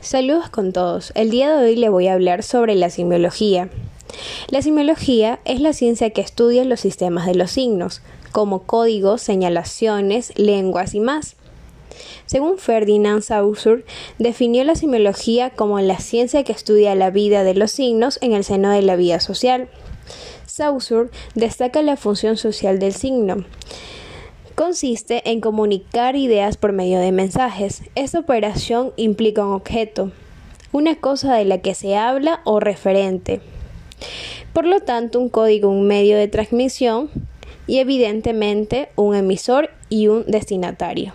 Saludos con todos. El día de hoy le voy a hablar sobre la simiología. La simiología es la ciencia que estudia los sistemas de los signos, como códigos, señalaciones, lenguas y más. Según Ferdinand Saussure, definió la simiología como la ciencia que estudia la vida de los signos en el seno de la vida social. Saussure destaca la función social del signo consiste en comunicar ideas por medio de mensajes. Esta operación implica un objeto, una cosa de la que se habla o referente. Por lo tanto, un código, un medio de transmisión y evidentemente un emisor y un destinatario.